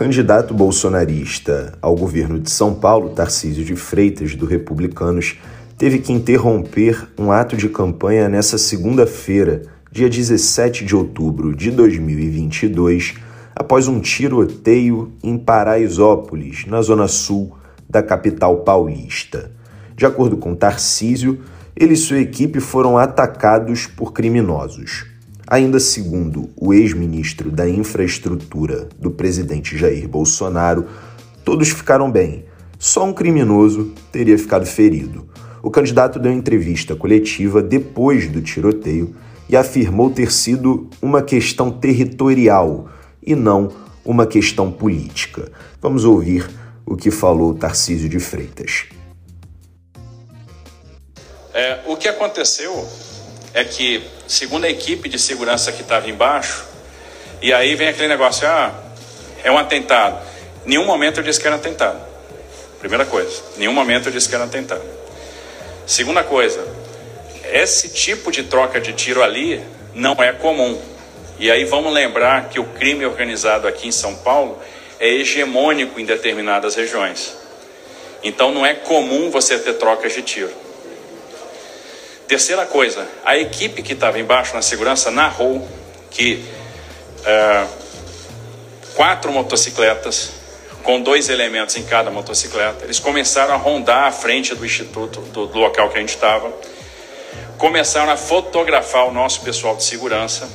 Candidato bolsonarista ao governo de São Paulo, Tarcísio de Freitas, do Republicanos, teve que interromper um ato de campanha nessa segunda-feira, dia 17 de outubro de 2022, após um tiroteio em Paraisópolis, na zona sul da capital paulista. De acordo com Tarcísio, ele e sua equipe foram atacados por criminosos. Ainda segundo o ex-ministro da Infraestrutura do presidente Jair Bolsonaro, todos ficaram bem. Só um criminoso teria ficado ferido. O candidato deu entrevista coletiva depois do tiroteio e afirmou ter sido uma questão territorial e não uma questão política. Vamos ouvir o que falou Tarcísio de Freitas. É, o que aconteceu é que, segundo a equipe de segurança que estava embaixo, e aí vem aquele negócio, ah, é um atentado. Nenhum momento eu disse que era um atentado. Primeira coisa, nenhum momento eu disse que era um atentado. Segunda coisa, esse tipo de troca de tiro ali não é comum. E aí vamos lembrar que o crime organizado aqui em São Paulo é hegemônico em determinadas regiões. Então não é comum você ter trocas de tiro. Terceira coisa, a equipe que estava embaixo na segurança narrou que é, quatro motocicletas, com dois elementos em cada motocicleta, eles começaram a rondar a frente do instituto, do, do local que a gente estava, começaram a fotografar o nosso pessoal de segurança.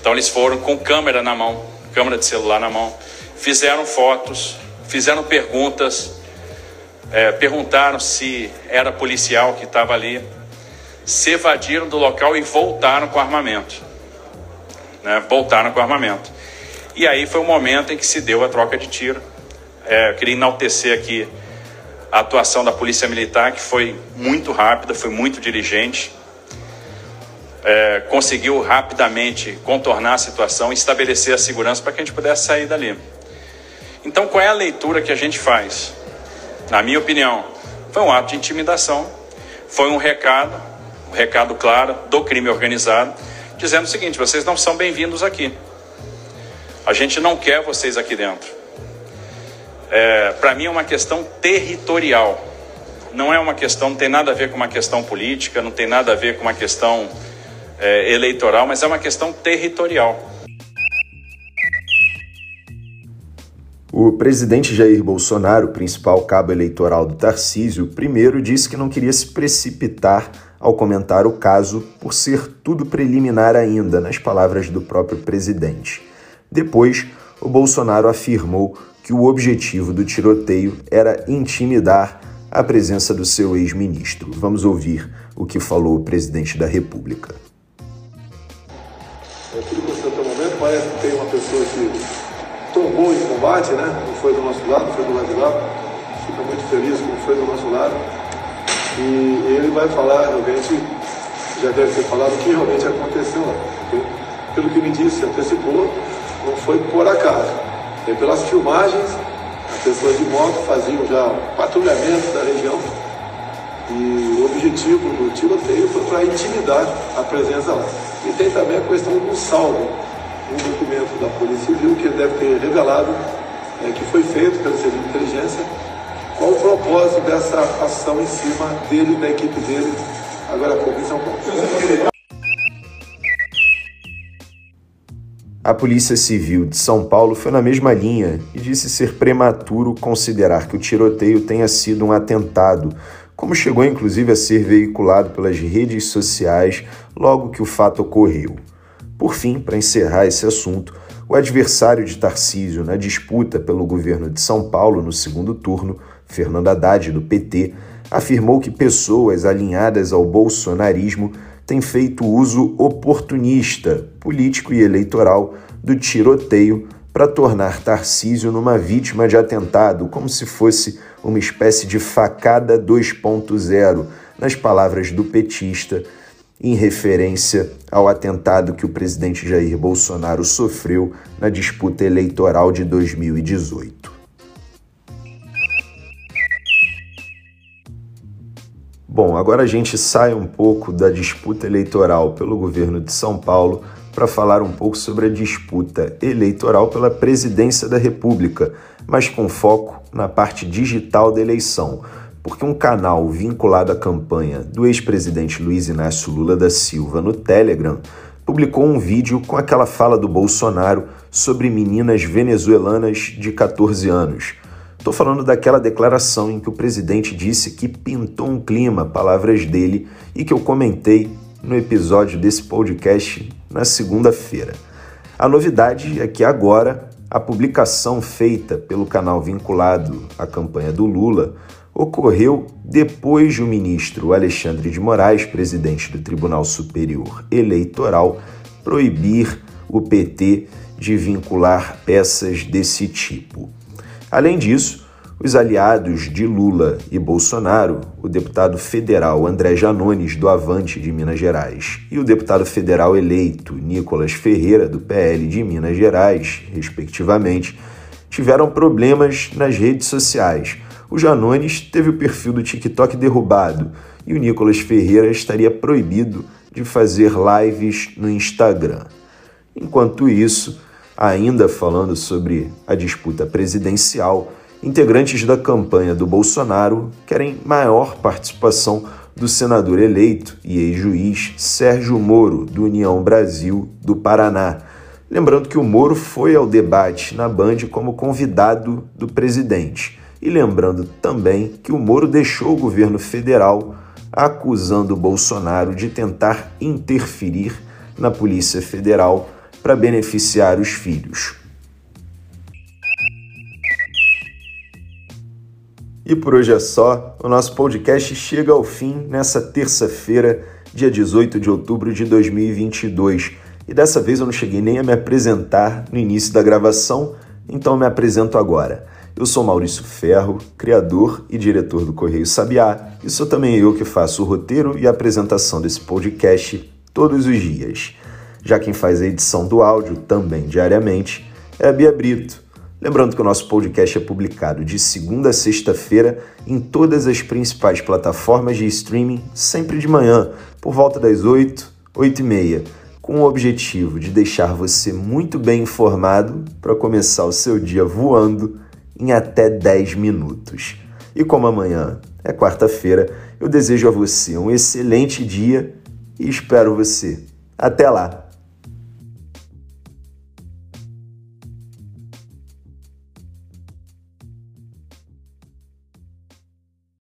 Então eles foram com câmera na mão, câmera de celular na mão, fizeram fotos, fizeram perguntas, é, perguntaram se era policial que estava ali se evadiram do local e voltaram com armamento. Né? Voltaram com armamento. E aí foi o momento em que se deu a troca de tiro. É, eu queria enaltecer aqui a atuação da Polícia Militar, que foi muito rápida, foi muito diligente. É, conseguiu rapidamente contornar a situação e estabelecer a segurança para que a gente pudesse sair dali. Então, qual é a leitura que a gente faz? Na minha opinião, foi um ato de intimidação, foi um recado um recado claro do crime organizado, dizendo o seguinte: vocês não são bem-vindos aqui. A gente não quer vocês aqui dentro. É, Para mim é uma questão territorial. Não é uma questão, não tem nada a ver com uma questão política, não tem nada a ver com uma questão é, eleitoral, mas é uma questão territorial. O presidente Jair Bolsonaro, principal cabo eleitoral do Tarcísio, primeiro disse que não queria se precipitar ao comentar o caso por ser tudo preliminar ainda, nas palavras do próprio presidente. Depois, o Bolsonaro afirmou que o objetivo do tiroteio era intimidar a presença do seu ex-ministro. Vamos ouvir o que falou o presidente da República. É tudo que o momento parece que tem uma pessoa que tombou em combate, né? Não foi do nosso lado, foi do lado de lá. Fica muito feliz não foi do nosso lado e ele vai falar realmente, já deve ter falado o que realmente aconteceu lá. Pelo que me disse, antecipou, não foi por acaso. E pelas filmagens, as pessoas de moto faziam já patrulhamento da região e o objetivo do tiroteio foi para intimidar a presença lá. E tem também a questão do salvo, um documento da Polícia Civil que deve ter revelado é, que foi feito pelo Serviço de Inteligência qual o propósito dessa ação em cima dele e da equipe dele, agora há pouco em São Paulo? A Polícia Civil de São Paulo foi na mesma linha e disse ser prematuro considerar que o tiroteio tenha sido um atentado, como chegou inclusive a ser veiculado pelas redes sociais logo que o fato ocorreu. Por fim, para encerrar esse assunto, o adversário de Tarcísio na disputa pelo governo de São Paulo no segundo turno Fernando Haddad, do PT, afirmou que pessoas alinhadas ao bolsonarismo têm feito uso oportunista, político e eleitoral do tiroteio para tornar Tarcísio numa vítima de atentado, como se fosse uma espécie de facada 2.0, nas palavras do petista, em referência ao atentado que o presidente Jair Bolsonaro sofreu na disputa eleitoral de 2018. Bom, agora a gente sai um pouco da disputa eleitoral pelo governo de São Paulo para falar um pouco sobre a disputa eleitoral pela presidência da República, mas com foco na parte digital da eleição, porque um canal vinculado à campanha do ex-presidente Luiz Inácio Lula da Silva no Telegram publicou um vídeo com aquela fala do Bolsonaro sobre meninas venezuelanas de 14 anos. Estou falando daquela declaração em que o presidente disse que pintou um clima, palavras dele, e que eu comentei no episódio desse podcast na segunda-feira. A novidade é que agora a publicação feita pelo canal vinculado à campanha do Lula ocorreu depois de o ministro Alexandre de Moraes, presidente do Tribunal Superior Eleitoral, proibir o PT de vincular peças desse tipo. Além disso, os aliados de Lula e Bolsonaro, o deputado federal André Janones, do Avante de Minas Gerais, e o deputado federal eleito Nicolas Ferreira, do PL de Minas Gerais, respectivamente, tiveram problemas nas redes sociais. O Janones teve o perfil do TikTok derrubado e o Nicolas Ferreira estaria proibido de fazer lives no Instagram. Enquanto isso, ainda falando sobre a disputa presidencial, integrantes da campanha do Bolsonaro querem maior participação do senador eleito e ex-juiz Sérgio Moro, do União Brasil do Paraná. Lembrando que o Moro foi ao debate na Band como convidado do presidente. E lembrando também que o Moro deixou o governo federal acusando o Bolsonaro de tentar interferir na Polícia Federal para beneficiar os filhos. E por hoje é só. O nosso podcast chega ao fim nessa terça-feira, dia 18 de outubro de 2022. E dessa vez eu não cheguei nem a me apresentar no início da gravação, então me apresento agora. Eu sou Maurício Ferro, criador e diretor do Correio Sabiá, e sou também eu que faço o roteiro e a apresentação desse podcast todos os dias. Já quem faz a edição do áudio também diariamente é a Bia Brito Lembrando que o nosso podcast é publicado de segunda a sexta-feira em todas as principais plataformas de streaming, sempre de manhã, por volta das 8, 8 e meia, com o objetivo de deixar você muito bem informado para começar o seu dia voando em até 10 minutos. E como amanhã é quarta-feira, eu desejo a você um excelente dia e espero você. Até lá!